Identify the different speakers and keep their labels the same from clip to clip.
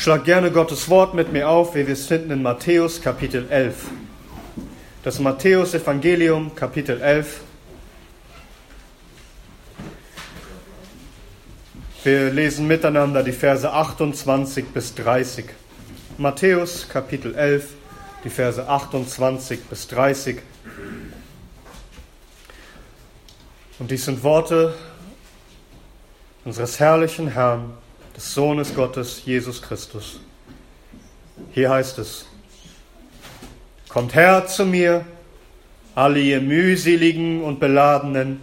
Speaker 1: Schlag gerne Gottes Wort mit mir auf, wie wir es finden in Matthäus Kapitel 11. Das Matthäus Evangelium Kapitel 11. Wir lesen miteinander die Verse 28 bis 30. Matthäus Kapitel 11, die Verse 28 bis 30. Und dies sind Worte unseres herrlichen Herrn, des Sohnes Gottes, Jesus Christus. Hier heißt es, Kommt her zu mir, alle ihr mühseligen und beladenen,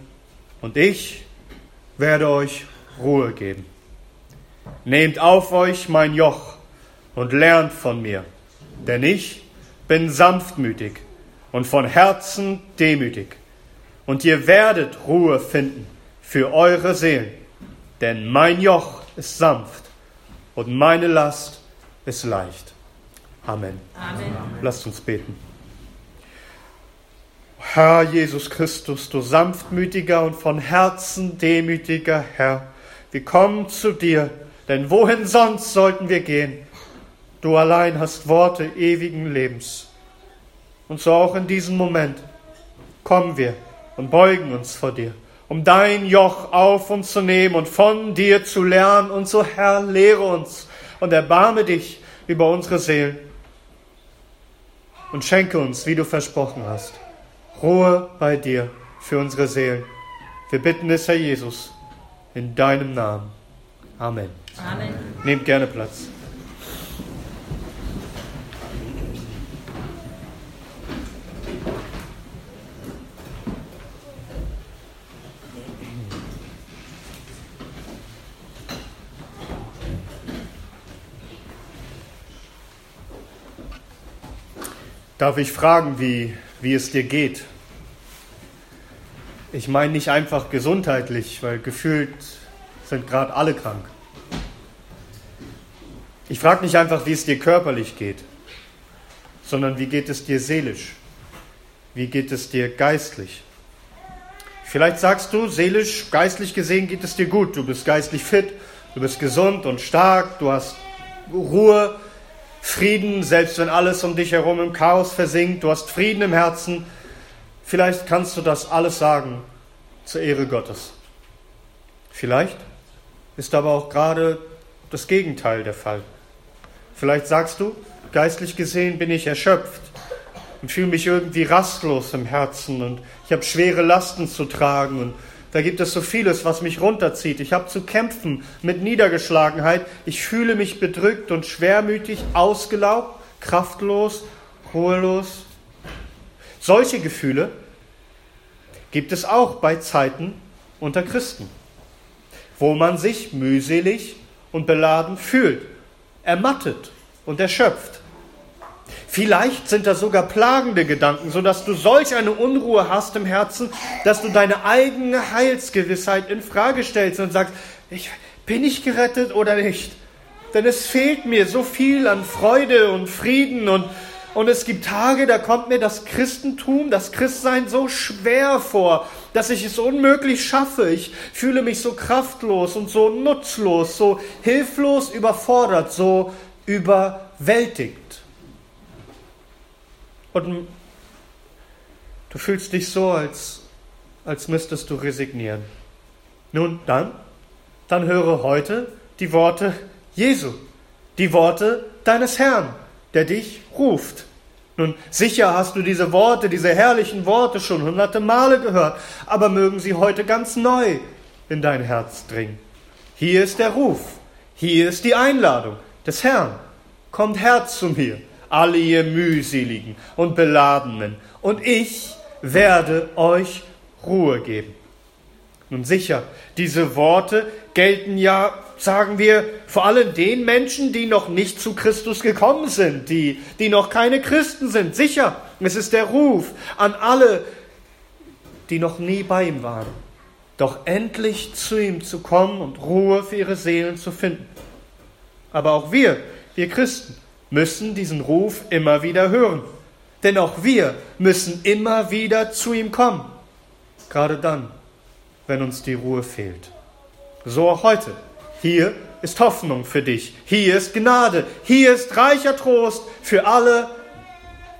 Speaker 1: und ich werde euch Ruhe geben. Nehmt auf euch mein Joch und lernt von mir, denn ich bin sanftmütig und von Herzen demütig, und ihr werdet Ruhe finden für eure Seelen, denn mein Joch ist sanft und meine Last ist leicht. Amen. Amen. Lasst uns beten. Herr Jesus Christus, du sanftmütiger und von Herzen demütiger Herr, wir kommen zu dir, denn wohin sonst sollten wir gehen? Du allein hast Worte ewigen Lebens. Und so auch in diesem Moment kommen wir und beugen uns vor dir, um dein Joch auf uns zu nehmen und von dir zu lernen. Und so, Herr, lehre uns und erbarme dich über unsere Seelen und schenke uns, wie du versprochen hast, Ruhe bei dir für unsere Seelen. Wir bitten es, Herr Jesus, in deinem Namen. Amen. Amen. Nehmt gerne Platz. Darf ich fragen, wie, wie es dir geht? Ich meine nicht einfach gesundheitlich, weil gefühlt sind gerade alle krank. Ich frage nicht einfach, wie es dir körperlich geht, sondern wie geht es dir seelisch? Wie geht es dir geistlich? Vielleicht sagst du, seelisch, geistlich gesehen geht es dir gut. Du bist geistlich fit, du bist gesund und stark, du hast Ruhe, Frieden, selbst wenn alles um dich herum im Chaos versinkt. Du hast Frieden im Herzen. Vielleicht kannst du das alles sagen zur Ehre Gottes. Vielleicht ist aber auch gerade das Gegenteil der Fall. Vielleicht sagst du, geistlich gesehen bin ich erschöpft und fühle mich irgendwie rastlos im Herzen und ich habe schwere Lasten zu tragen und da gibt es so vieles, was mich runterzieht. Ich habe zu kämpfen mit Niedergeschlagenheit. Ich fühle mich bedrückt und schwermütig, ausgelaugt, kraftlos, ruhelos. Solche Gefühle gibt es auch bei Zeiten unter Christen, wo man sich mühselig und beladen fühlt, ermattet und erschöpft. Vielleicht sind das sogar plagende Gedanken, sodass du solch eine Unruhe hast im Herzen, dass du deine eigene Heilsgewissheit in Frage stellst und sagst, ich, bin ich gerettet oder nicht? Denn es fehlt mir so viel an Freude und Frieden und, und es gibt Tage, da kommt mir das Christentum, das Christsein so schwer vor, dass ich es unmöglich schaffe. Ich fühle mich so kraftlos und so nutzlos, so hilflos, überfordert, so überwältigt. Und du fühlst dich so, als, als müsstest du resignieren. Nun, dann, dann höre heute die Worte Jesu, die Worte deines Herrn, der dich ruft. Nun, sicher hast du diese Worte, diese herrlichen Worte schon hunderte Male gehört, aber mögen sie heute ganz neu in dein Herz dringen. Hier ist der Ruf, hier ist die Einladung des Herrn. Kommt her zu mir, alle ihr mühseligen und beladenen, und ich werde euch Ruhe geben. Nun sicher, diese Worte gelten ja, sagen wir, vor allem den Menschen, die noch nicht zu Christus gekommen sind, die, die noch keine Christen sind. Sicher, es ist der Ruf an alle, die noch nie bei ihm waren, doch endlich zu ihm zu kommen und Ruhe für ihre Seelen zu finden. Aber auch wir, wir Christen, müssen diesen Ruf immer wieder hören. Denn auch wir müssen immer wieder zu ihm kommen. Gerade dann, wenn uns die Ruhe fehlt. So auch heute, hier ist Hoffnung für dich. Hier ist Gnade. Hier ist reicher Trost für alle,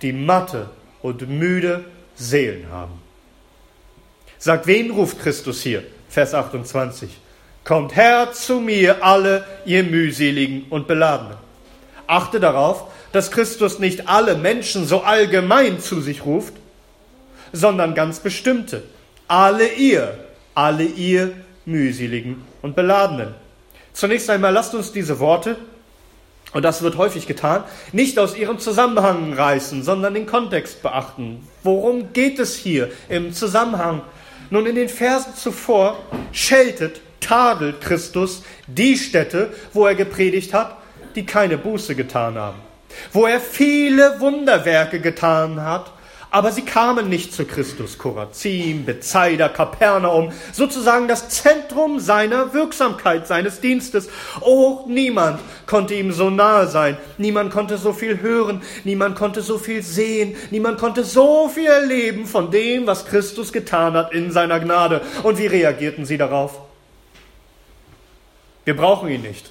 Speaker 1: die matte und müde Seelen haben. Sagt, wen ruft Christus hier? Vers 28. Kommt her zu mir, alle ihr mühseligen und beladenen. Achte darauf, dass Christus nicht alle Menschen so allgemein zu sich ruft, sondern ganz bestimmte. Alle ihr, alle ihr mühseligen und beladenen. Zunächst einmal lasst uns diese Worte, und das wird häufig getan, nicht aus ihrem Zusammenhang reißen, sondern den Kontext beachten. Worum geht es hier im Zusammenhang? Nun, in den Versen zuvor scheltet, tadelt Christus die Städte, wo er gepredigt hat, die keine Buße getan haben, wo er viele Wunderwerke getan hat aber sie kamen nicht zu Christus. Korazim, Bethsaida, Kapernaum, sozusagen das Zentrum seiner Wirksamkeit, seines Dienstes. Oh, niemand konnte ihm so nahe sein. Niemand konnte so viel hören. Niemand konnte so viel sehen. Niemand konnte so viel erleben von dem, was Christus getan hat in seiner Gnade. Und wie reagierten sie darauf? Wir brauchen ihn nicht.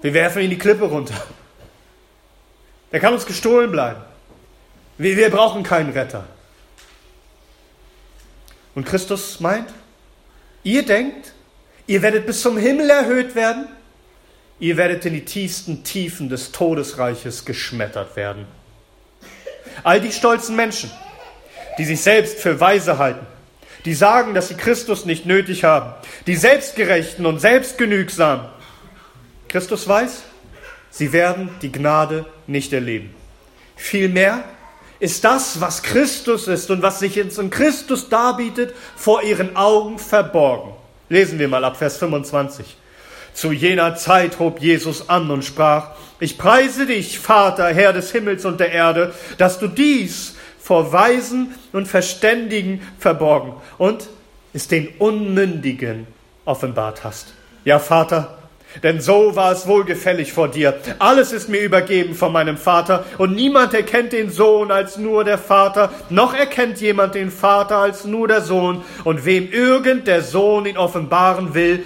Speaker 1: Wir werfen ihn die Klippe runter. Er kann uns gestohlen bleiben. Wir, wir brauchen keinen Retter. Und Christus meint, ihr denkt, ihr werdet bis zum Himmel erhöht werden, ihr werdet in die tiefsten Tiefen des Todesreiches geschmettert werden. All die stolzen Menschen, die sich selbst für weise halten, die sagen, dass sie Christus nicht nötig haben, die Selbstgerechten und Selbstgenügsamen. Christus weiß, sie werden die Gnade nicht erleben. Vielmehr ist das, was Christus ist und was sich in Christus darbietet, vor ihren Augen verborgen. Lesen wir mal ab Vers 25. Zu jener Zeit hob Jesus an und sprach, ich preise dich, Vater, Herr des Himmels und der Erde, dass du dies vor Weisen und Verständigen verborgen und es den Unmündigen offenbart hast. Ja, Vater, denn so war es wohlgefällig vor dir. Alles ist mir übergeben von meinem Vater, und niemand erkennt den Sohn als nur der Vater, noch erkennt jemand den Vater als nur der Sohn, und wem irgend der Sohn ihn offenbaren will.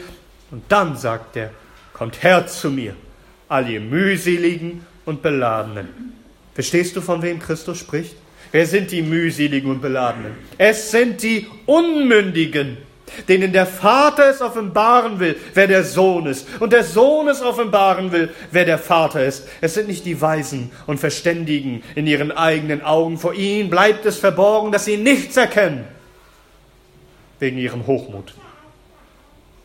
Speaker 1: Und dann sagt er, kommt her zu mir, all ihr mühseligen und Beladenen. Verstehst du, von wem Christus spricht? Wer sind die mühseligen und Beladenen? Es sind die Unmündigen denen der Vater es offenbaren will, wer der Sohn ist, und der Sohn es offenbaren will, wer der Vater ist. Es sind nicht die Weisen und Verständigen in ihren eigenen Augen. Vor ihnen bleibt es verborgen, dass sie nichts erkennen, wegen ihrem Hochmut.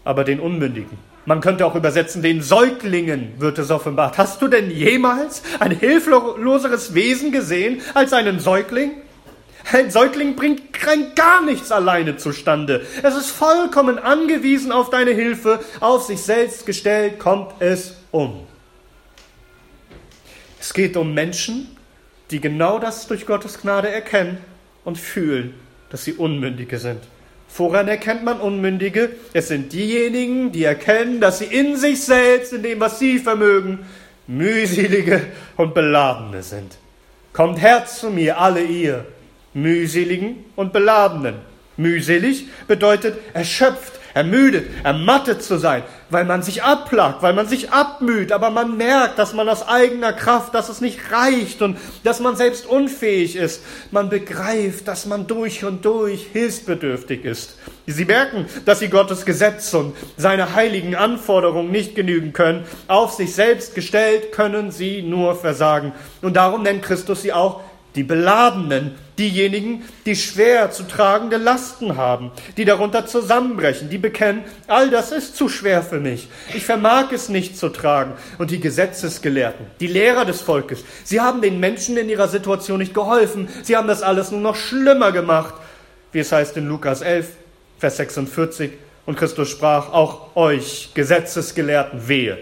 Speaker 1: Aber den Unmündigen, man könnte auch übersetzen, den Säuglingen wird es offenbart. Hast du denn jemals ein hilfloseres Wesen gesehen als einen Säugling? Ein Säugling bringt rein gar nichts alleine zustande. Es ist vollkommen angewiesen auf deine Hilfe. Auf sich selbst gestellt kommt es um. Es geht um Menschen, die genau das durch Gottes Gnade erkennen und fühlen, dass sie Unmündige sind. Woran erkennt man Unmündige? Es sind diejenigen, die erkennen, dass sie in sich selbst, in dem, was sie vermögen, mühselige und beladene sind. Kommt her zu mir, alle ihr, mühseligen und beladenen. Mühselig bedeutet erschöpft, ermüdet, ermattet zu sein, weil man sich abplagt, weil man sich abmüht, aber man merkt, dass man aus eigener Kraft, dass es nicht reicht und dass man selbst unfähig ist. Man begreift, dass man durch und durch hilfsbedürftig ist. Sie merken, dass sie Gottes Gesetz und seine heiligen Anforderungen nicht genügen können. Auf sich selbst gestellt können sie nur versagen. Und darum nennt Christus sie auch die Beladenen, diejenigen, die schwer zu tragende Lasten haben, die darunter zusammenbrechen, die bekennen, all das ist zu schwer für mich, ich vermag es nicht zu tragen. Und die Gesetzesgelehrten, die Lehrer des Volkes, sie haben den Menschen in ihrer Situation nicht geholfen, sie haben das alles nur noch schlimmer gemacht, wie es heißt in Lukas 11, Vers 46. Und Christus sprach, auch euch Gesetzesgelehrten wehe,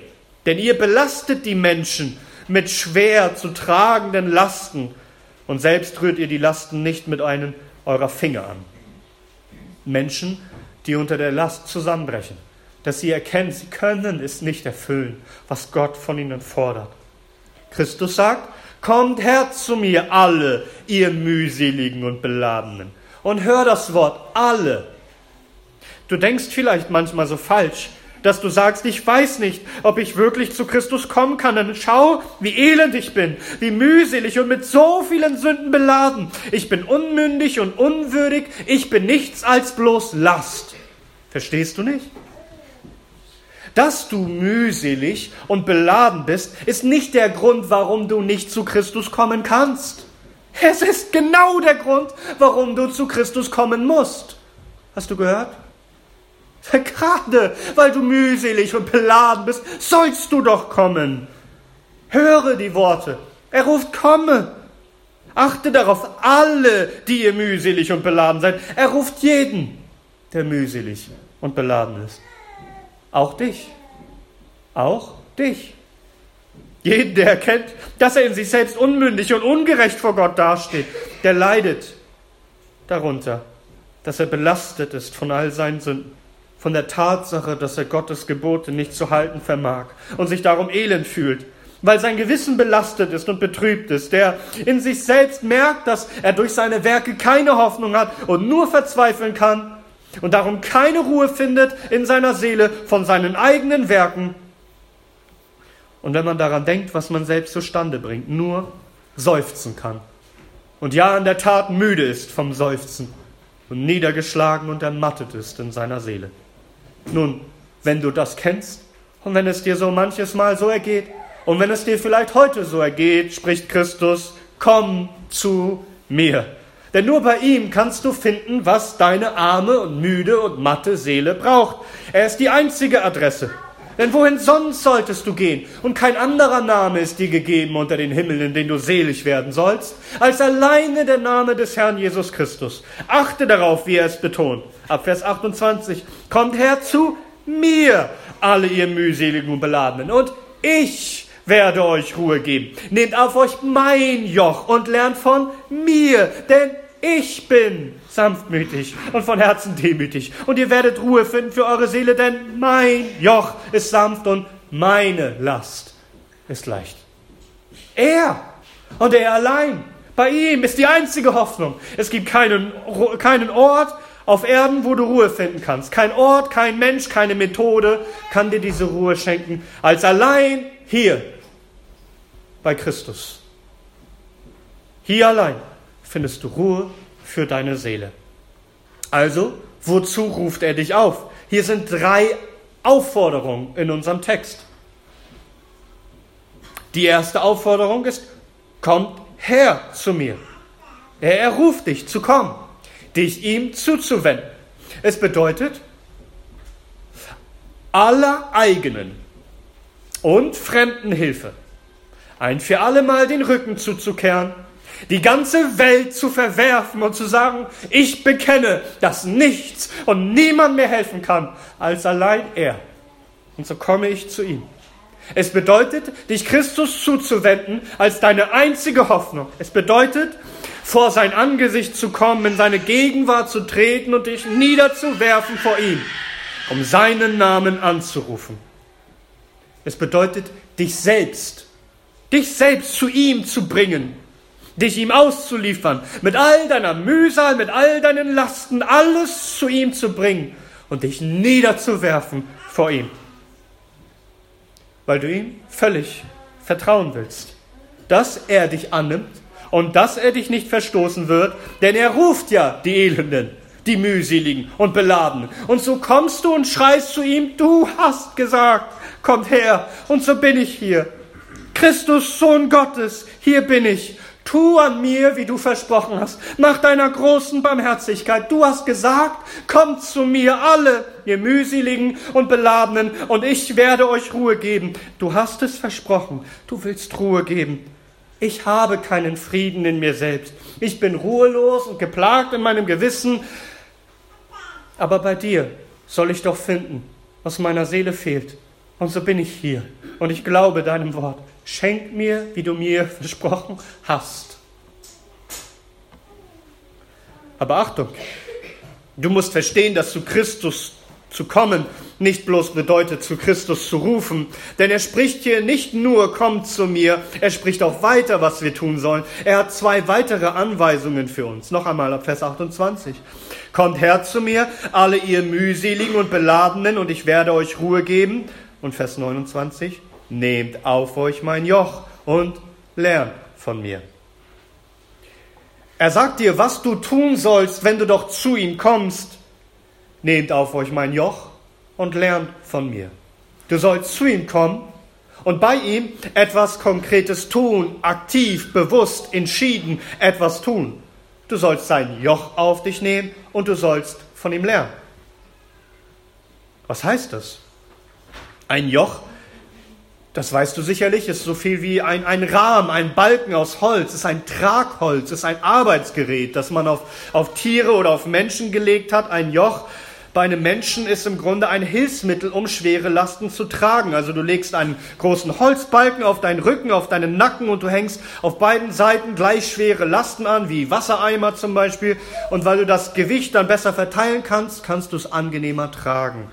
Speaker 1: denn ihr belastet die Menschen mit schwer zu tragenden Lasten, und selbst rührt ihr die Lasten nicht mit einem eurer Finger an. Menschen, die unter der Last zusammenbrechen, dass sie erkennen, sie können es nicht erfüllen, was Gott von ihnen fordert. Christus sagt, kommt her zu mir alle, ihr mühseligen und beladenen. Und hör das Wort alle. Du denkst vielleicht manchmal so falsch, dass du sagst, ich weiß nicht, ob ich wirklich zu Christus kommen kann. Dann schau, wie elend ich bin, wie mühselig und mit so vielen Sünden beladen. Ich bin unmündig und unwürdig. Ich bin nichts als bloß Last. Verstehst du nicht? Dass du mühselig und beladen bist, ist nicht der Grund, warum du nicht zu Christus kommen kannst. Es ist genau der Grund, warum du zu Christus kommen musst. Hast du gehört? Gerade weil du mühselig und beladen bist, sollst du doch kommen. Höre die Worte. Er ruft, komme. Achte darauf, alle, die ihr mühselig und beladen seid. Er ruft jeden, der mühselig und beladen ist. Auch dich. Auch dich. Jeden, der erkennt, dass er in sich selbst unmündig und ungerecht vor Gott dasteht, der leidet darunter, dass er belastet ist von all seinen Sünden, von der Tatsache, dass er Gottes Gebote nicht zu halten vermag und sich darum elend fühlt, weil sein Gewissen belastet ist und betrübt ist, der in sich selbst merkt, dass er durch seine Werke keine Hoffnung hat und nur verzweifeln kann und darum keine Ruhe findet in seiner Seele von seinen eigenen Werken und wenn man daran denkt, was man selbst zustande bringt, nur seufzen kann. Und ja, in der Tat müde ist vom Seufzen und niedergeschlagen und ermattet ist in seiner Seele. Nun, wenn du das kennst und wenn es dir so manches Mal so ergeht und wenn es dir vielleicht heute so ergeht, spricht Christus, komm zu mir. Denn nur bei ihm kannst du finden, was deine arme und müde und matte Seele braucht. Er ist die einzige Adresse. Denn wohin sonst solltest du gehen? Und kein anderer Name ist dir gegeben unter den Himmeln, in den du selig werden sollst, als alleine der Name des Herrn Jesus Christus. Achte darauf, wie er es betont. Ab Vers 28. Kommt her zu mir, alle ihr mühseligen und beladenen, und ich werde euch Ruhe geben. Nehmt auf euch mein Joch und lernt von mir, denn ich bin sanftmütig und von Herzen demütig. Und ihr werdet Ruhe finden für eure Seele, denn mein Joch ist sanft und meine Last ist leicht. Er und er allein. Bei ihm ist die einzige Hoffnung. Es gibt keinen, keinen Ort auf Erden, wo du Ruhe finden kannst. Kein Ort, kein Mensch, keine Methode kann dir diese Ruhe schenken, als allein hier bei Christus. Hier allein findest du Ruhe für deine Seele. Also, wozu ruft er dich auf? Hier sind drei Aufforderungen in unserem Text. Die erste Aufforderung ist, kommt her zu mir. Er, er ruft dich zu kommen, dich ihm zuzuwenden. Es bedeutet, aller eigenen und fremden Hilfe ein für allemal den Rücken zuzukehren die ganze Welt zu verwerfen und zu sagen, ich bekenne, dass nichts und niemand mehr helfen kann, als allein er. Und so komme ich zu ihm. Es bedeutet, dich Christus zuzuwenden als deine einzige Hoffnung. Es bedeutet, vor sein Angesicht zu kommen, in seine Gegenwart zu treten und dich niederzuwerfen vor ihm, um seinen Namen anzurufen. Es bedeutet, dich selbst, dich selbst zu ihm zu bringen, dich ihm auszuliefern, mit all deiner Mühsal, mit all deinen Lasten, alles zu ihm zu bringen und dich niederzuwerfen vor ihm. Weil du ihm völlig vertrauen willst, dass er dich annimmt und dass er dich nicht verstoßen wird, denn er ruft ja die Elenden, die mühseligen und beladenen. Und so kommst du und schreist zu ihm, du hast gesagt, kommt her, und so bin ich hier. Christus, Sohn Gottes, hier bin ich. Tu an mir, wie du versprochen hast, nach deiner großen Barmherzigkeit. Du hast gesagt, kommt zu mir alle, ihr mühseligen und beladenen, und ich werde euch Ruhe geben. Du hast es versprochen, du willst Ruhe geben. Ich habe keinen Frieden in mir selbst. Ich bin ruhelos und geplagt in meinem Gewissen. Aber bei dir soll ich doch finden, was meiner Seele fehlt. Und so bin ich hier und ich glaube deinem Wort. Schenk mir, wie du mir versprochen hast. Aber Achtung, du musst verstehen, dass zu Christus zu kommen nicht bloß bedeutet, zu Christus zu rufen. Denn er spricht hier nicht nur, kommt zu mir, er spricht auch weiter, was wir tun sollen. Er hat zwei weitere Anweisungen für uns. Noch einmal ab Vers 28. Kommt her zu mir, alle ihr mühseligen und beladenen, und ich werde euch Ruhe geben. Und Vers 29. Nehmt auf euch mein Joch und lernt von mir. Er sagt dir, was du tun sollst, wenn du doch zu ihm kommst. Nehmt auf euch mein Joch und lernt von mir. Du sollst zu ihm kommen und bei ihm etwas Konkretes tun, aktiv, bewusst, entschieden etwas tun. Du sollst sein Joch auf dich nehmen und du sollst von ihm lernen. Was heißt das? Ein Joch das weißt du sicherlich, ist so viel wie ein, ein Rahmen, ein Balken aus Holz, ist ein Tragholz, ist ein Arbeitsgerät, das man auf, auf Tiere oder auf Menschen gelegt hat. Ein Joch bei einem Menschen ist im Grunde ein Hilfsmittel, um schwere Lasten zu tragen. Also du legst einen großen Holzbalken auf deinen Rücken, auf deinen Nacken und du hängst auf beiden Seiten gleich schwere Lasten an, wie Wassereimer zum Beispiel. Und weil du das Gewicht dann besser verteilen kannst, kannst du es angenehmer tragen.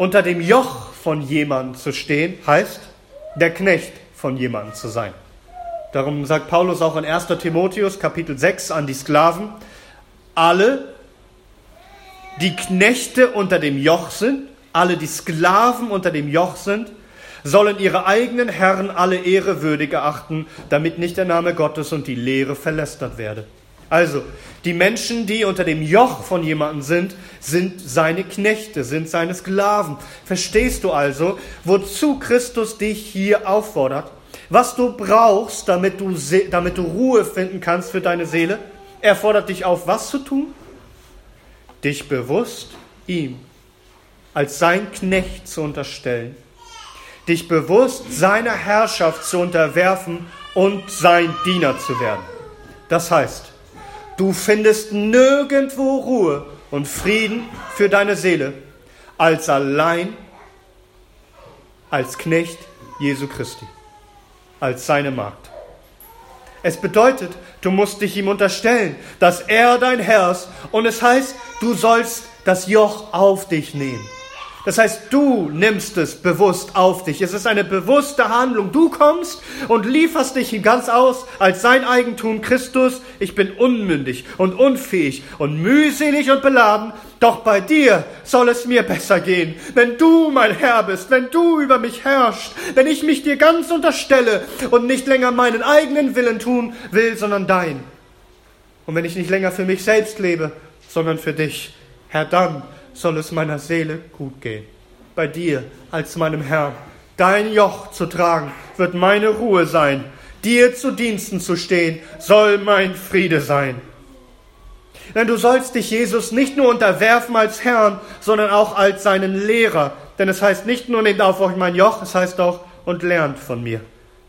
Speaker 1: Unter dem Joch von jemandem zu stehen, heißt, der Knecht von jemandem zu sein. Darum sagt Paulus auch in 1. Timotheus Kapitel 6 an die Sklaven, alle, die Knechte unter dem Joch sind, alle, die Sklaven unter dem Joch sind, sollen ihre eigenen Herren alle Ehre würdig erachten, damit nicht der Name Gottes und die Lehre verlästert werde. Also, die Menschen, die unter dem Joch von jemandem sind, sind seine Knechte, sind seine Sklaven. Verstehst du also, wozu Christus dich hier auffordert? Was du brauchst, damit du, damit du Ruhe finden kannst für deine Seele? Er fordert dich auf, was zu tun? Dich bewusst ihm als sein Knecht zu unterstellen, dich bewusst seiner Herrschaft zu unterwerfen und sein Diener zu werden. Das heißt, Du findest nirgendwo Ruhe und Frieden für deine Seele als allein als Knecht Jesu Christi, als seine Magd. Es bedeutet, du musst dich ihm unterstellen, dass er dein Herr ist und es heißt, du sollst das Joch auf dich nehmen. Das heißt, du nimmst es bewusst auf dich. Es ist eine bewusste Handlung. Du kommst und lieferst dich ganz aus als sein Eigentum Christus. Ich bin unmündig und unfähig und mühselig und beladen. Doch bei dir soll es mir besser gehen, wenn du mein Herr bist, wenn du über mich herrschst, wenn ich mich dir ganz unterstelle und nicht länger meinen eigenen Willen tun will, sondern dein. Und wenn ich nicht länger für mich selbst lebe, sondern für dich, Herr, dann soll es meiner Seele gut gehen. Bei dir als meinem Herrn. Dein Joch zu tragen wird meine Ruhe sein. Dir zu Diensten zu stehen soll mein Friede sein. Denn du sollst dich Jesus nicht nur unterwerfen als Herrn, sondern auch als seinen Lehrer. Denn es heißt nicht nur, nehmt auf euch mein Joch, es heißt auch, und lernt von mir.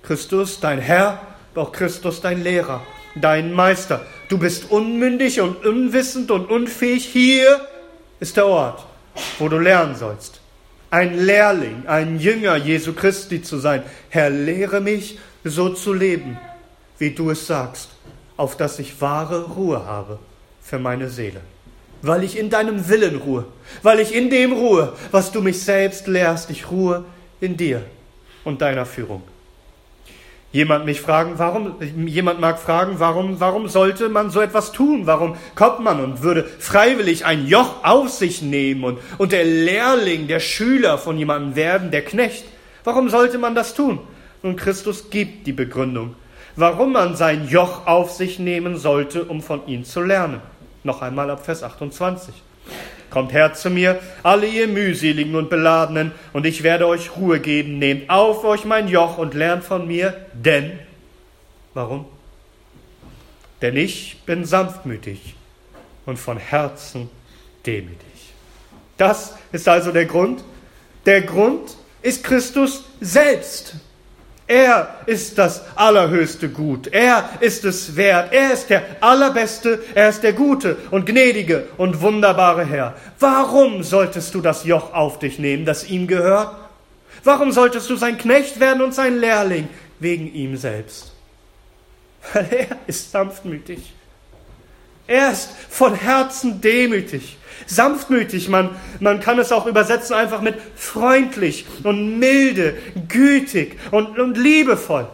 Speaker 1: Christus, dein Herr, doch Christus, dein Lehrer, dein Meister. Du bist unmündig und unwissend und unfähig. Hier ist der Ort, wo du lernen sollst. Ein Lehrling, ein Jünger Jesu Christi zu sein. Herr, lehre mich, so zu leben, wie du es sagst, auf dass ich wahre Ruhe habe für meine Seele. Weil ich in deinem Willen ruhe, weil ich in dem ruhe, was du mich selbst lehrst, ich ruhe in dir und deiner Führung. Jemand mich fragen, warum, jemand mag fragen, warum, warum sollte man so etwas tun? Warum kommt man und würde freiwillig ein Joch auf sich nehmen und, und der Lehrling, der Schüler von jemandem werden, der Knecht? Warum sollte man das tun? Und Christus gibt die Begründung, warum man sein Joch auf sich nehmen sollte, um von ihm zu lernen. Noch einmal ab Vers 28. Kommt her zu mir, alle ihr mühseligen und beladenen, und ich werde euch Ruhe geben. Nehmt auf euch mein Joch und lernt von mir, denn, warum? Denn ich bin sanftmütig und von Herzen demütig. Das ist also der Grund. Der Grund ist Christus selbst. Er ist das allerhöchste Gut. Er ist es wert. Er ist der allerbeste. Er ist der gute und gnädige und wunderbare Herr. Warum solltest du das Joch auf dich nehmen, das ihm gehört? Warum solltest du sein Knecht werden und sein Lehrling? Wegen ihm selbst. Weil er ist sanftmütig. Er ist von Herzen demütig, sanftmütig. Man, man kann es auch übersetzen einfach mit freundlich und milde, gütig und, und liebevoll.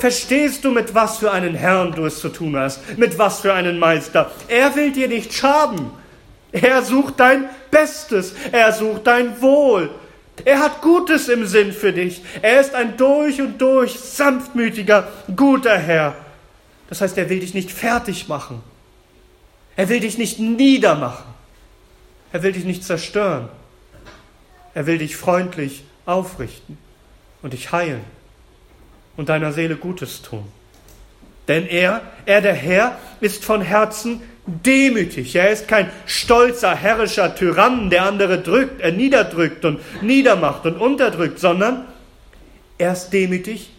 Speaker 1: Verstehst du, mit was für einen Herrn du es zu tun hast? Mit was für einen Meister? Er will dir nicht schaden. Er sucht dein Bestes. Er sucht dein Wohl. Er hat Gutes im Sinn für dich. Er ist ein durch und durch sanftmütiger, guter Herr. Das heißt, er will dich nicht fertig machen. Er will dich nicht niedermachen. Er will dich nicht zerstören. Er will dich freundlich aufrichten und dich heilen und deiner Seele Gutes tun. Denn er, er der Herr, ist von Herzen demütig. Er ist kein stolzer, herrischer Tyrann, der andere drückt, er niederdrückt und niedermacht und unterdrückt, sondern er ist demütig.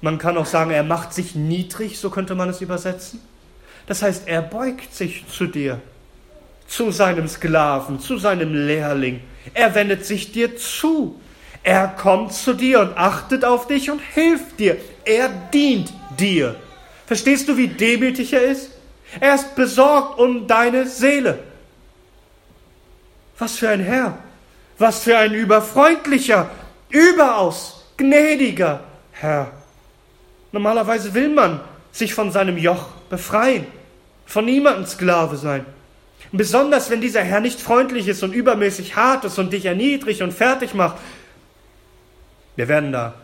Speaker 1: Man kann auch sagen, er macht sich niedrig, so könnte man es übersetzen. Das heißt, er beugt sich zu dir, zu seinem Sklaven, zu seinem Lehrling. Er wendet sich dir zu. Er kommt zu dir und achtet auf dich und hilft dir. Er dient dir. Verstehst du, wie demütig er ist? Er ist besorgt um deine Seele. Was für ein Herr, was für ein überfreundlicher, überaus gnädiger Herr. Normalerweise will man sich von seinem Joch befreien, von niemandem Sklave sein. besonders wenn dieser Herr nicht freundlich ist und übermäßig hart ist und dich erniedrigt und fertig macht. Wir werden da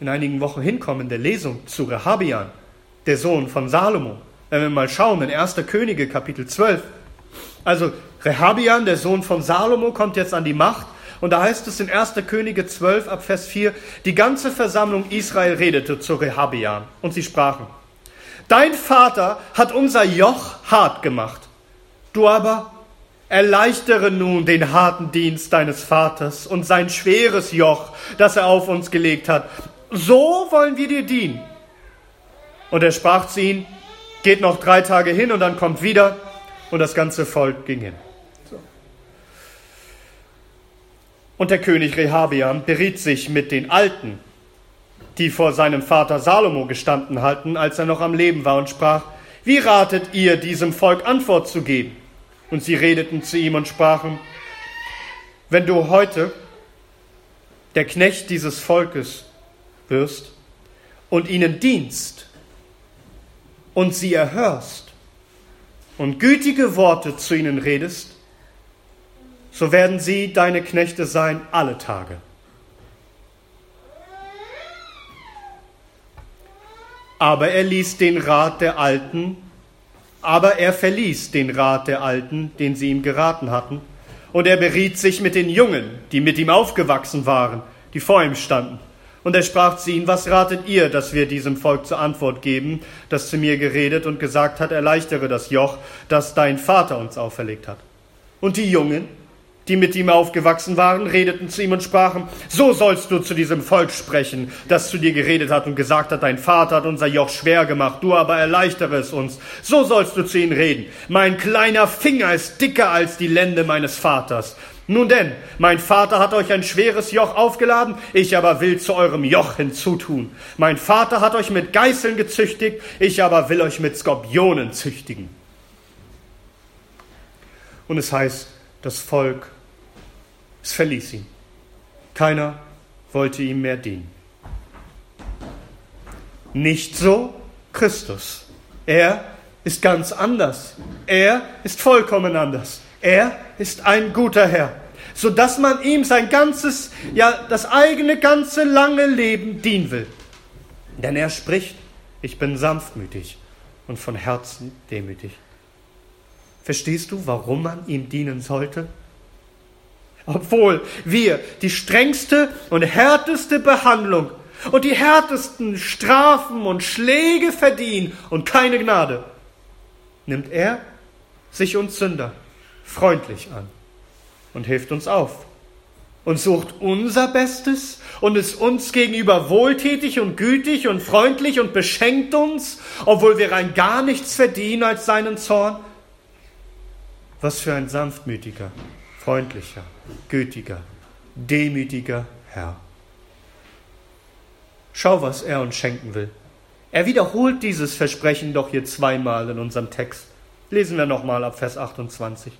Speaker 1: in einigen Wochen hinkommen in der Lesung zu Rehabian, der Sohn von Salomo. Wenn wir mal schauen in 1. Könige Kapitel 12. Also Rehabian, der Sohn von Salomo, kommt jetzt an die Macht. Und da heißt es in 1. Könige 12 ab Vers 4, die ganze Versammlung Israel redete zu Rehabian und sie sprachen, Dein Vater hat unser Joch hart gemacht, du aber erleichtere nun den harten Dienst deines Vaters und sein schweres Joch, das er auf uns gelegt hat. So wollen wir dir dienen. Und er sprach zu ihnen, geht noch drei Tage hin und dann kommt wieder und das ganze Volk ging hin. Und der König Rehabiam beriet sich mit den Alten, die vor seinem Vater Salomo gestanden hatten, als er noch am Leben war, und sprach, wie ratet ihr diesem Volk Antwort zu geben? Und sie redeten zu ihm und sprachen, wenn du heute der Knecht dieses Volkes wirst und ihnen dienst und sie erhörst und gütige Worte zu ihnen redest, so werden sie deine Knechte sein alle Tage. Aber er ließ den Rat der Alten, aber er verließ den Rat der Alten, den sie ihm geraten hatten, und er beriet sich mit den Jungen, die mit ihm aufgewachsen waren, die vor ihm standen. Und er sprach zu ihnen, was ratet ihr, dass wir diesem Volk zur Antwort geben, das zu mir geredet und gesagt hat, erleichtere das Joch, das dein Vater uns auferlegt hat. Und die Jungen, die mit ihm aufgewachsen waren, redeten zu ihm und sprachen, so sollst du zu diesem Volk sprechen, das zu dir geredet hat und gesagt hat, dein Vater hat unser Joch schwer gemacht, du aber erleichtere es uns. So sollst du zu ihnen reden. Mein kleiner Finger ist dicker als die Lende meines Vaters. Nun denn, mein Vater hat euch ein schweres Joch aufgeladen, ich aber will zu eurem Joch hinzutun. Mein Vater hat euch mit Geißeln gezüchtigt, ich aber will euch mit Skorpionen züchtigen. Und es heißt, das Volk, es verließ ihn. Keiner wollte ihm mehr dienen. Nicht so Christus. Er ist ganz anders. Er ist vollkommen anders. Er ist ein guter Herr, so dass man ihm sein ganzes, ja, das eigene ganze lange Leben dienen will. Denn er spricht, ich bin sanftmütig und von Herzen demütig. Verstehst du, warum man ihm dienen sollte? Obwohl wir die strengste und härteste Behandlung und die härtesten Strafen und Schläge verdienen und keine Gnade, nimmt er sich uns Sünder freundlich an und hilft uns auf und sucht unser Bestes und ist uns gegenüber wohltätig und gütig und freundlich und beschenkt uns, obwohl wir rein gar nichts verdienen als seinen Zorn. Was für ein sanftmütiger, freundlicher, gütiger, demütiger Herr. Schau, was er uns schenken will. Er wiederholt dieses Versprechen doch hier zweimal in unserem Text. Lesen wir nochmal ab Vers 28.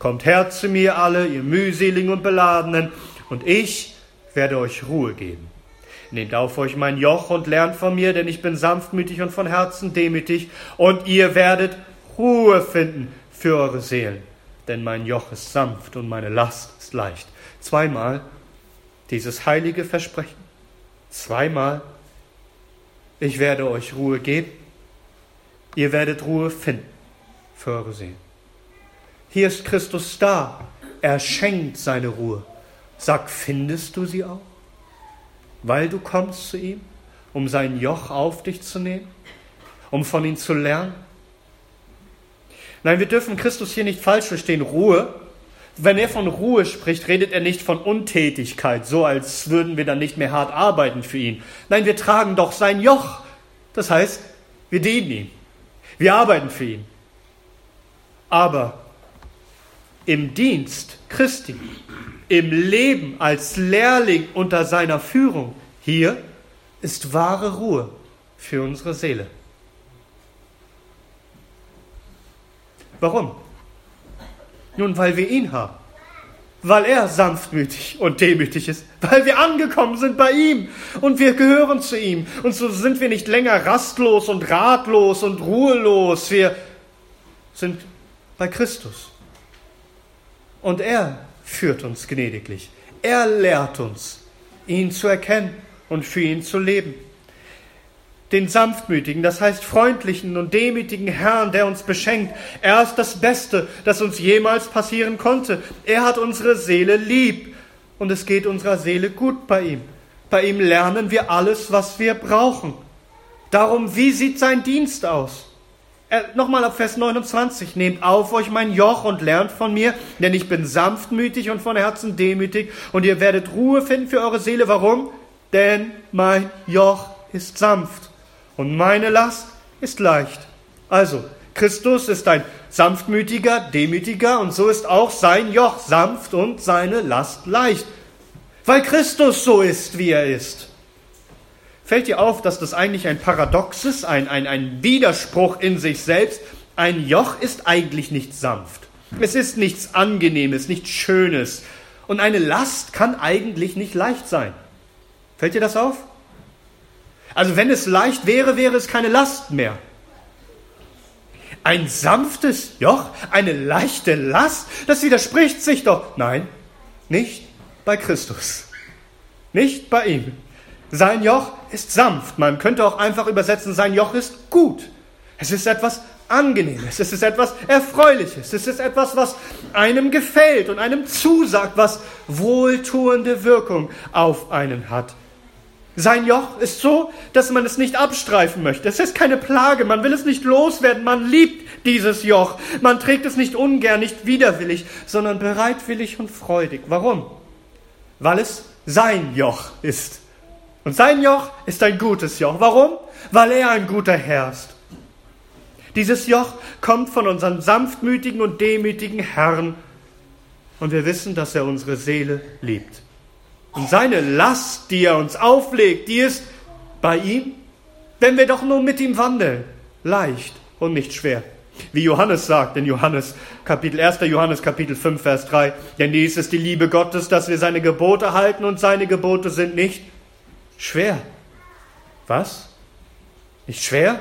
Speaker 1: Kommt her zu mir alle, ihr mühseligen und beladenen, und ich werde euch Ruhe geben. Nehmt auf euch mein Joch und lernt von mir, denn ich bin sanftmütig und von Herzen demütig, und ihr werdet Ruhe finden für eure Seelen, denn mein Joch ist sanft und meine Last ist leicht. Zweimal dieses heilige Versprechen. Zweimal, ich werde euch Ruhe geben, ihr werdet Ruhe finden für eure Seelen. Hier ist Christus da, er schenkt seine Ruhe. Sag, findest du sie auch? Weil du kommst zu ihm, um sein Joch auf dich zu nehmen, um von ihm zu lernen? Nein, wir dürfen Christus hier nicht falsch verstehen. Ruhe, wenn er von Ruhe spricht, redet er nicht von Untätigkeit, so als würden wir dann nicht mehr hart arbeiten für ihn. Nein, wir tragen doch sein Joch. Das heißt, wir dienen ihm. Wir arbeiten für ihn. Aber im Dienst Christi, im Leben als Lehrling unter seiner Führung, hier ist wahre Ruhe für unsere Seele. Warum? Nun, weil wir ihn haben. Weil er sanftmütig und demütig ist. Weil wir angekommen sind bei ihm und wir gehören zu ihm. Und so sind wir nicht länger rastlos und ratlos und ruhelos. Wir sind bei Christus. Und er führt uns gnädiglich. Er lehrt uns, ihn zu erkennen und für ihn zu leben. Den sanftmütigen, das heißt freundlichen und demütigen Herrn, der uns beschenkt. Er ist das Beste, das uns jemals passieren konnte. Er hat unsere Seele lieb und es geht unserer Seele gut bei ihm. Bei ihm lernen wir alles, was wir brauchen. Darum, wie sieht sein Dienst aus? Nochmal ab Vers 29. Nehmt auf euch mein Joch und lernt von mir, denn ich bin sanftmütig und von Herzen demütig und ihr werdet Ruhe finden für eure Seele. Warum? Denn mein Joch ist sanft und meine Last ist leicht. Also, Christus ist ein sanftmütiger, demütiger und so ist auch sein Joch sanft und seine Last leicht. Weil Christus so ist, wie er ist. Fällt dir auf, dass das eigentlich ein Paradox ist, ein, ein, ein Widerspruch in sich selbst? Ein Joch ist eigentlich nicht sanft. Es ist nichts Angenehmes, nichts Schönes. Und eine Last kann eigentlich nicht leicht sein. Fällt dir das auf? Also wenn es leicht wäre, wäre es keine Last mehr. Ein sanftes Joch, eine leichte Last, das widerspricht sich doch. Nein, nicht bei Christus. Nicht bei ihm. Sein Joch ist sanft. Man könnte auch einfach übersetzen, sein Joch ist gut. Es ist etwas Angenehmes, es ist etwas Erfreuliches, es ist etwas, was einem gefällt und einem zusagt, was wohltuende Wirkung auf einen hat. Sein Joch ist so, dass man es nicht abstreifen möchte. Es ist keine Plage, man will es nicht loswerden, man liebt dieses Joch. Man trägt es nicht ungern, nicht widerwillig, sondern bereitwillig und freudig. Warum? Weil es sein Joch ist. Und sein Joch ist ein gutes Joch. Warum? Weil er ein guter Herr ist. Dieses Joch kommt von unserem sanftmütigen und demütigen Herrn. Und wir wissen, dass er unsere Seele liebt. Und seine Last, die er uns auflegt, die ist bei ihm, wenn wir doch nur mit ihm wandeln, leicht und nicht schwer. Wie Johannes sagt in Johannes Kapitel 1. Johannes Kapitel 5 Vers 3, denn dies ist die Liebe Gottes, dass wir seine Gebote halten und seine Gebote sind nicht Schwer. Was? Nicht schwer?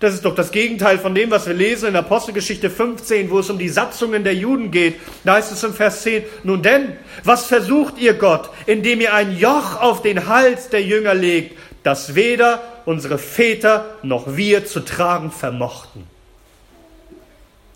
Speaker 1: Das ist doch das Gegenteil von dem, was wir lesen in Apostelgeschichte 15, wo es um die Satzungen der Juden geht. Da heißt es im Vers 10, nun denn, was versucht ihr Gott, indem ihr ein Joch auf den Hals der Jünger legt, das weder unsere Väter noch wir zu tragen vermochten?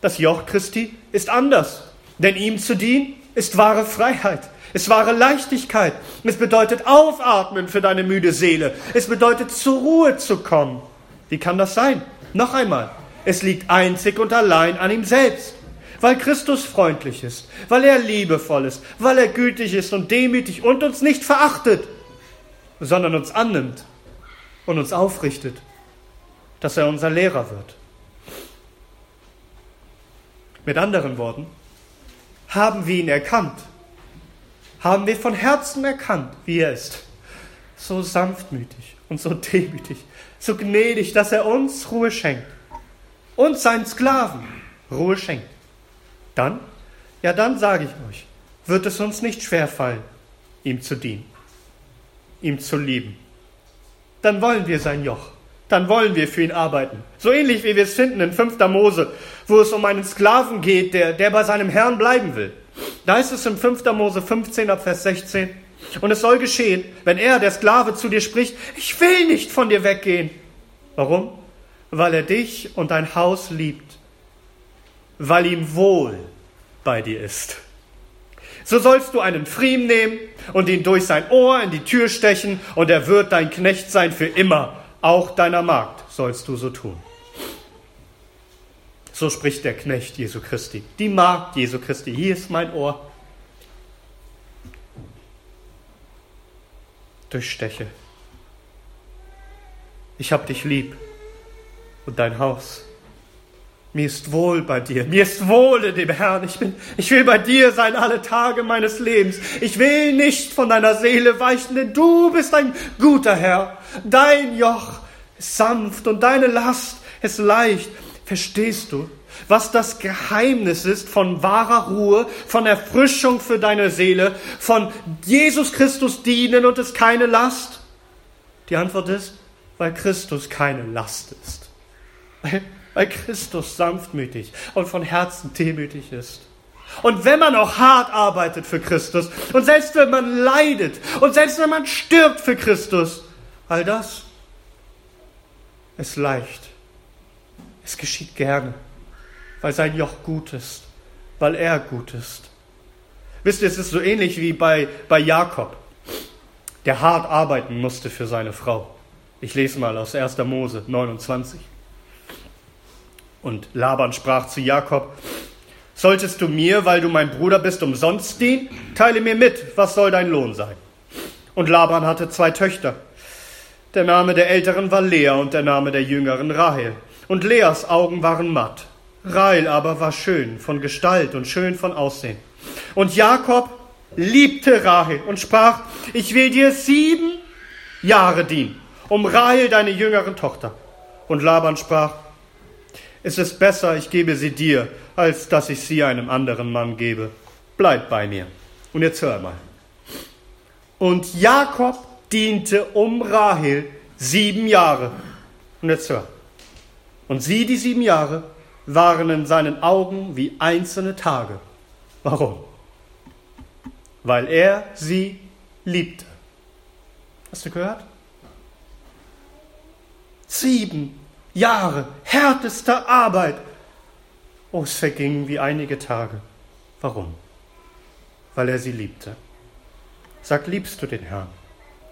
Speaker 1: Das Joch Christi ist anders, denn ihm zu dienen ist wahre Freiheit. Es wahre Leichtigkeit. Es bedeutet aufatmen für deine müde Seele. Es bedeutet zur Ruhe zu kommen. Wie kann das sein? Noch einmal. Es liegt einzig und allein an ihm selbst. Weil Christus freundlich ist, weil er liebevoll ist, weil er gütig ist und demütig und uns nicht verachtet, sondern uns annimmt und uns aufrichtet, dass er unser Lehrer wird. Mit anderen Worten, haben wir ihn erkannt haben wir von Herzen erkannt, wie er ist. So sanftmütig und so demütig, so gnädig, dass er uns Ruhe schenkt. Und seinen Sklaven, Ruhe schenkt, dann, ja dann sage ich euch, wird es uns nicht schwerfallen, ihm zu dienen, ihm zu lieben. Dann wollen wir sein Joch, dann wollen wir für ihn arbeiten. So ähnlich wie wir es finden in 5. Mose, wo es um einen Sklaven geht, der, der bei seinem Herrn bleiben will. Da ist es im 5. Mose 15 ab Vers 16. Und es soll geschehen, wenn er, der Sklave, zu dir spricht, ich will nicht von dir weggehen. Warum? Weil er dich und dein Haus liebt, weil ihm wohl bei dir ist. So sollst du einen Pfriem nehmen und ihn durch sein Ohr in die Tür stechen, und er wird dein Knecht sein für immer. Auch deiner Magd sollst du so tun. So spricht der Knecht Jesu Christi, die Magd Jesu Christi. Hier ist mein Ohr. Durchsteche. Ich hab dich lieb und dein Haus. Mir ist wohl bei dir. Mir ist wohl in dem Herrn. Ich bin, ich will bei dir sein alle Tage meines Lebens. Ich will nicht von deiner Seele weichen, denn du bist ein guter Herr. Dein Joch ist sanft und deine Last ist leicht. Verstehst du, was das Geheimnis ist von wahrer Ruhe, von Erfrischung für deine Seele, von Jesus Christus dienen und es keine Last? Die Antwort ist, weil Christus keine Last ist. Weil Christus sanftmütig und von Herzen demütig ist. Und wenn man auch hart arbeitet für Christus und selbst wenn man leidet und selbst wenn man stirbt für Christus, all das ist leicht. Es geschieht gerne, weil sein Joch gut ist, weil er gut ist. Wisst ihr, es ist so ähnlich wie bei, bei Jakob, der hart arbeiten musste für seine Frau. Ich lese mal aus 1. Mose 29. Und Laban sprach zu Jakob, Solltest du mir, weil du mein Bruder bist, umsonst dienen? Teile mir mit, was soll dein Lohn sein? Und Laban hatte zwei Töchter. Der Name der älteren war Lea und der Name der jüngeren Rahel. Und Leas Augen waren matt. Rahel aber war schön von Gestalt und schön von Aussehen. Und Jakob liebte Rahel und sprach, ich will dir sieben Jahre dienen, um Rahel deine jüngeren Tochter. Und Laban sprach, es ist besser, ich gebe sie dir, als dass ich sie einem anderen Mann gebe. Bleib bei mir. Und jetzt hör mal. Und Jakob diente um Rahel sieben Jahre. Und jetzt hör. Und sie, die sieben Jahre, waren in seinen Augen wie einzelne Tage. Warum? Weil er sie liebte. Hast du gehört? Sieben Jahre härtester Arbeit. Oh, es vergingen wie einige Tage. Warum? Weil er sie liebte. Sag, liebst du den Herrn?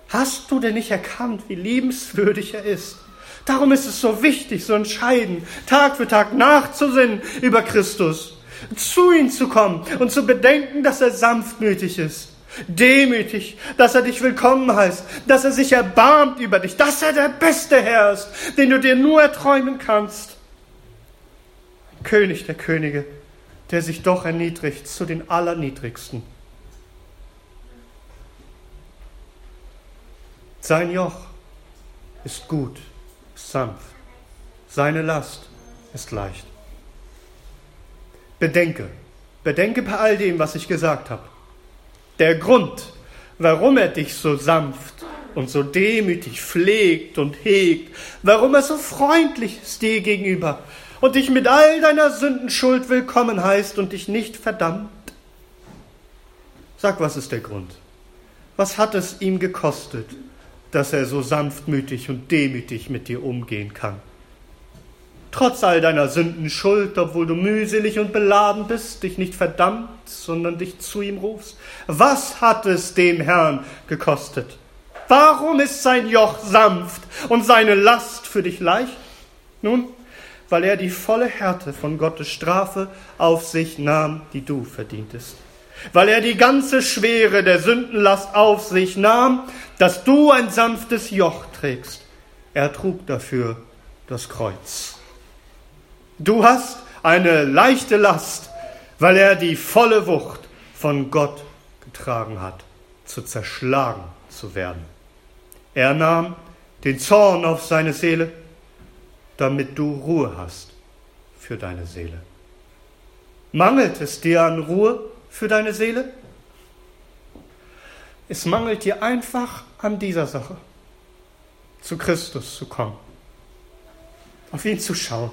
Speaker 1: Hast du denn nicht erkannt, wie liebenswürdig er ist? Darum ist es so wichtig, so entscheidend, Tag für Tag nachzusinnen über Christus, zu ihm zu kommen und zu bedenken, dass er sanftmütig ist demütig, dass er dich willkommen heißt, dass er sich erbarmt über dich, dass er der beste Herr ist, den du dir nur erträumen kannst. Ein König der Könige, der sich doch erniedrigt zu den Allerniedrigsten. Sein Joch ist gut, sanft. Seine Last ist leicht. Bedenke, bedenke bei all dem, was ich gesagt habe der Grund, warum er dich so sanft und so demütig pflegt und hegt, warum er so freundlich ist dir gegenüber und dich mit all deiner Sündenschuld willkommen heißt und dich nicht verdammt. Sag, was ist der Grund? Was hat es ihm gekostet, dass er so sanftmütig und demütig mit dir umgehen kann? trotz all deiner Sünden Schuld, obwohl du mühselig und beladen bist, dich nicht verdammt, sondern dich zu ihm rufst. Was hat es dem Herrn gekostet? Warum ist sein Joch sanft und seine Last für dich leicht? Nun, weil er die volle Härte von Gottes Strafe auf sich nahm, die du verdientest. Weil er die ganze Schwere der Sündenlast auf sich nahm, dass du ein sanftes Joch trägst. Er trug dafür das Kreuz. Du hast eine leichte Last, weil er die volle Wucht von Gott getragen hat, zu zerschlagen zu werden. Er nahm den Zorn auf seine Seele, damit du Ruhe hast für deine Seele. Mangelt es dir an Ruhe für deine Seele? Es mangelt dir einfach an dieser Sache, zu Christus zu kommen, auf ihn zu schauen,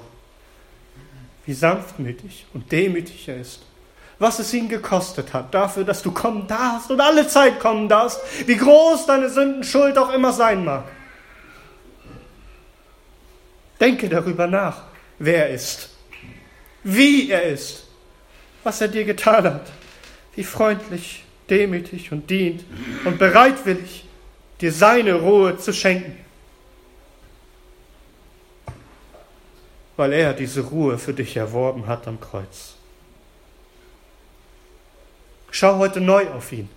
Speaker 1: wie sanftmütig und demütig er ist, was es ihn gekostet hat, dafür, dass du kommen darfst und alle Zeit kommen darfst, wie groß deine Sündenschuld auch immer sein mag. Denke darüber nach, wer er ist, wie er ist, was er dir getan hat, wie freundlich demütig und dient und bereitwillig, dir seine Ruhe zu schenken. Weil er diese Ruhe für dich erworben hat am Kreuz. Schau heute neu auf ihn.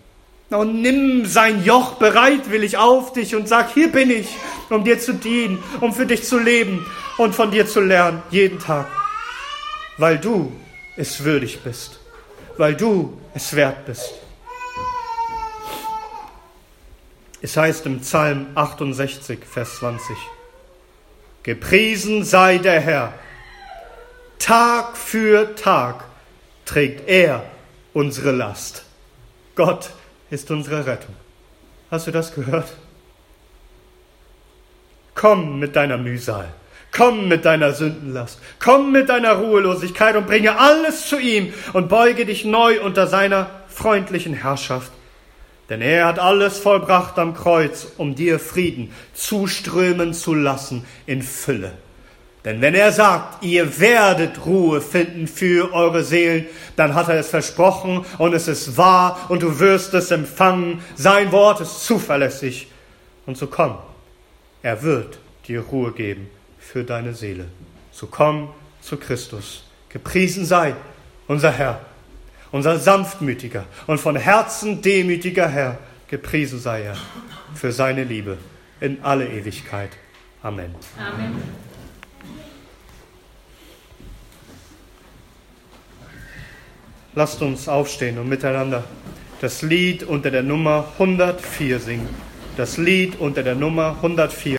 Speaker 1: Und nimm sein Joch bereitwillig auf dich und sag, hier bin ich, um dir zu dienen, um für dich zu leben und von dir zu lernen, jeden Tag. Weil du es würdig bist, weil du es wert bist. Es heißt im Psalm 68, Vers 20, Gepriesen sei der Herr, Tag für Tag trägt er unsere Last. Gott ist unsere Rettung. Hast du das gehört? Komm mit deiner Mühsal, komm mit deiner Sündenlast, komm mit deiner Ruhelosigkeit und bringe alles zu ihm und beuge dich neu unter seiner freundlichen Herrschaft. Denn er hat alles vollbracht am Kreuz, um dir Frieden zuströmen zu lassen in Fülle. Denn wenn er sagt, ihr werdet Ruhe finden für eure Seelen, dann hat er es versprochen und es ist wahr und du wirst es empfangen. Sein Wort ist zuverlässig. Und so komm, er wird dir Ruhe geben für deine Seele. So komm zu Christus. Gepriesen sei unser Herr unser sanftmütiger und von Herzen demütiger Herr, gepriesen sei er für seine Liebe in alle Ewigkeit. Amen. Amen. Lasst uns aufstehen und miteinander das Lied unter der Nummer 104 singen. Das Lied unter der Nummer 104.